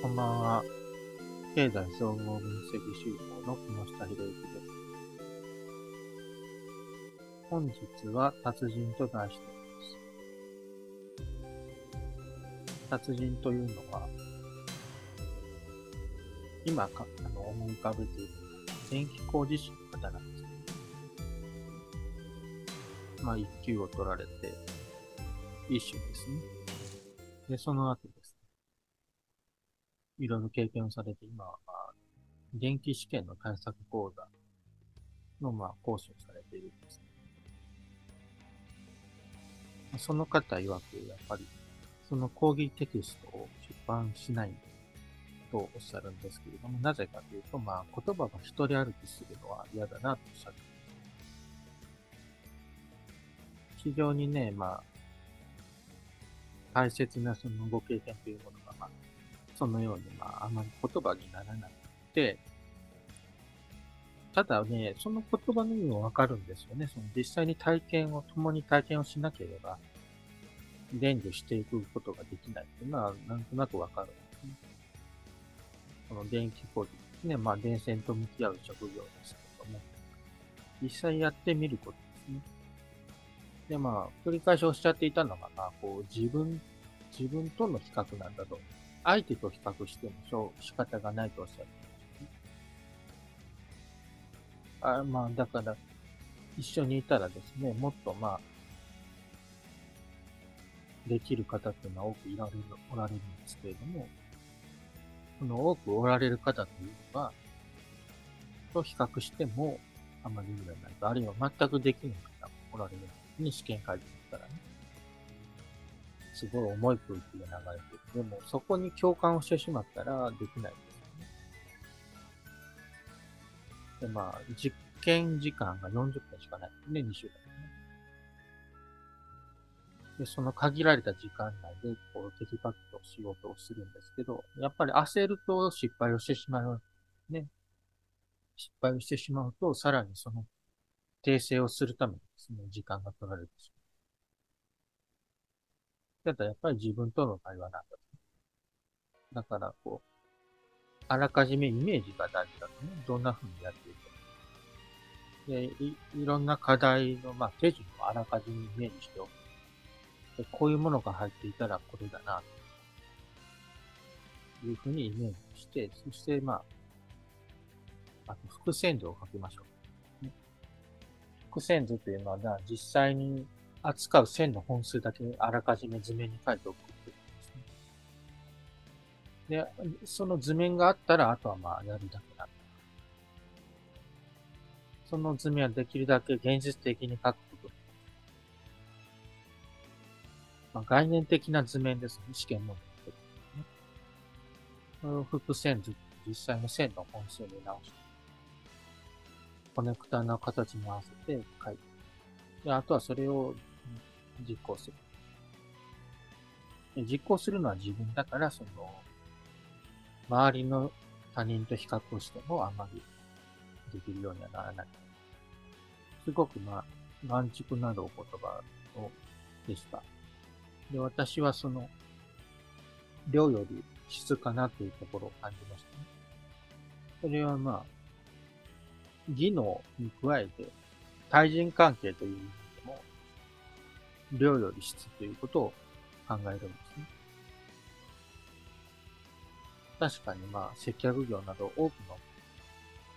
こんばんは。経済総合分析集合の木下博之です。本日は達人と題しています。達人というのは、今かあの思い浮かべている電気工事士の方なんですね。まあ、一級を取られて、一種ですね。で、その後、いろいろ経験をされて、今は、まあ、電気試験の対策講座の、まあ、講師をされているんですね。その方曰く、やっぱり、その講義テキストを出版しないとおっしゃるんですけれども、なぜかというと、まあ、言葉が一人歩きするのは嫌だなとおっしゃって非常にね、まあ、大切なそのご経験というものが、まあ、そのように、まあ、あまり言葉にならなくて、ただね、その言葉の意味もわかるんですよね。その実際に体験を、共に体験をしなければ、伝授していくことができないっていうのは、なんとなくわかるんですね。この電気工事ですね。まあ、電線と向き合う職業ですけども、実際やってみることですね。で、まあ、繰り返しおっしゃっていたのが、まあ、こう、自分、自分との比較なんだと思うんです。相手と比較しても、そう、仕方がないとおっしゃってま。あまあ、だから、一緒にいたらですね、もっとまあ、できる方っていうのは多くいられる、おられるんですけれども、その多くおられる方というのは、と比較しても、あまり意味がないと、あるいは全くできない方もおられるに試験会議ったらね、すごい重い空気が流れてる。でも、そこに共感をしてしまったらできないですよね。で、まあ、実験時間が40分しかないですね、2週間ね。で、その限られた時間内で、こう、テキパキと仕事をするんですけど、やっぱり焦ると失敗をしてしまう。ね。失敗をしてしまうと、さらにその訂正をするためにですね、時間が取られてしまう。ただやっぱり自分との会話なんだ。だから、こう、あらかじめイメージが大事だとね、どんな風にやっていくか。でい、いろんな課題の、まあ、手順をあらかじめイメージしておく。でこういうものが入っていたらこれだな、というふうにイメージして、そして、まあ、あと、伏線図を書きましょう。複線図というのは、実際に扱う線の本数だけあらかじめ図面に書いておくってことですね。で、その図面があったら、あとはまあやるだけなんだ。その図面はできるだけ現実的に書くこと。まあ、概念的な図面ですね。試験問題、ね。複線図、実際の線の本数に直して。コネクタの形に合わせて書いて。で、あとはそれを実行する。実行するのは自分だから、その、周りの他人と比較をしてもあまりできるようにはならない。すごくまあ、眼畜などお言葉をでした。で、私はその、量より質かなというところを感じましたね。それはまあ、技能に加えて、対人関係という意味、量より質ということを考えるんですね。確かにまあ、接客業など多くの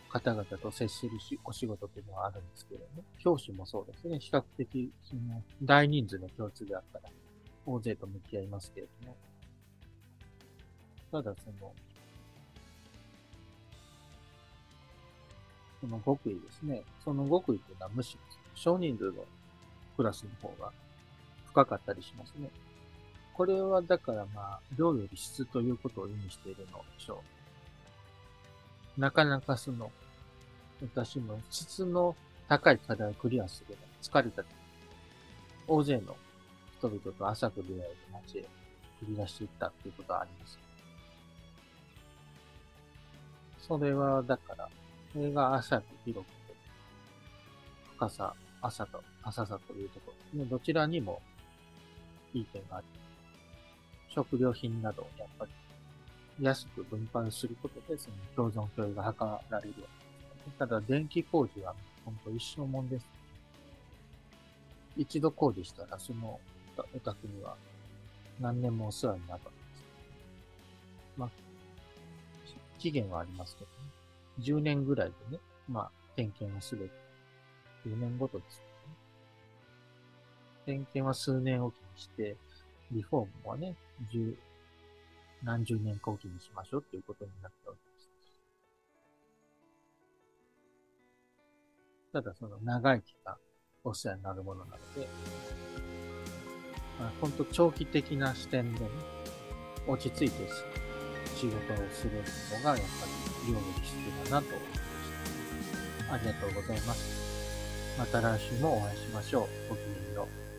方々と接するしお仕事というのはあるんですけれども、教師もそうですね。比較的、その、大人数の教室であったら、大勢と向き合いますけれども、ただその、その極意ですね。その極意というのはむしろ少人数のクラスの方が深かったりしますね。これはだからまあ、量より質ということを意味しているのでしょう。なかなかその、私も質の高い課題をクリアするの疲れた大勢の人々と朝と出会いで街へ繰り出していったということはあります。それは、だから、それが浅く広くて、深さ、浅と、浅さというところ。ねどちらにもいい点がある。食料品などを、やっぱり、安く分配することで、その共存共有が図られるわけです、ただ、電気工事は本当一生もんです。一度工事したら、そのお宅には何年もお世話になるわけです。まあ、期限はありますけどね。10年ぐらいでね、まあ、点検をする。10年ごとです。点検は数年おきにして、リフォームはね、十、何十年後期にしましょうっていうことになったわけです。ただその長い期間お世話になるものなので、まあ、本当長期的な視点でね、落ち着いて仕事をするのがやっぱり料理必要だなと思いました。ありがとうございます。また来週もお会いしましょう。ごきげんよう。